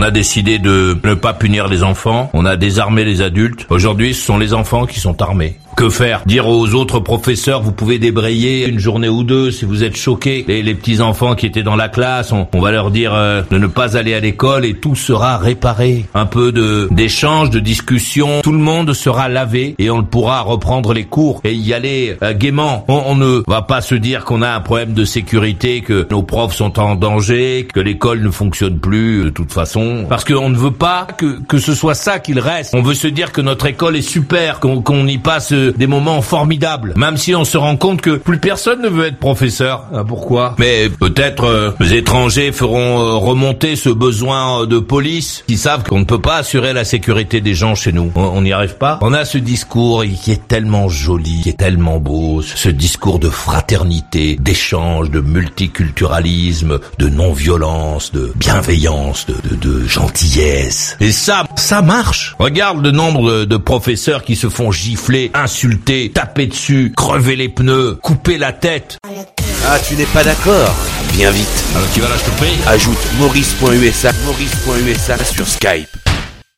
On a décidé de ne pas punir les enfants. On a désarmé les adultes. Aujourd'hui, ce sont les enfants qui sont armés. Que faire? Dire aux autres professeurs, vous pouvez débrayer une journée ou deux si vous êtes choqués. Les petits enfants qui étaient dans la classe, on, on va leur dire euh, de ne pas aller à l'école et tout sera réparé. Un peu de d'échange, de discussion. Tout le monde sera lavé et on pourra reprendre les cours et y aller euh, gaiement. On, on ne va pas se dire qu'on a un problème de sécurité, que nos profs sont en danger, que l'école ne fonctionne plus de toute façon. Parce qu'on ne veut pas que, que ce soit ça qu'il reste. On veut se dire que notre école est super, qu'on qu'on y passe euh, des moments formidables. Même si on se rend compte que plus personne ne veut être professeur. Ah, pourquoi? Mais peut-être euh, les étrangers feront euh, remonter ce besoin euh, de police. Ils savent qu'on ne peut pas assurer la sécurité des gens chez nous. On on n'y arrive pas. On a ce discours qui est tellement joli, qui est tellement beau. Ce discours de fraternité, d'échange, de multiculturalisme, de non-violence, de bienveillance, de, de, de gentillesse. Et ça, ça marche. Regarde le nombre de, de professeurs qui se font gifler, insulter, taper dessus, crever les pneus, couper la tête. Ah, tu n'es pas d'accord Viens vite. Alors tu vas là, je te prie. Ajoute maurice.usa maurice.usa sur Skype.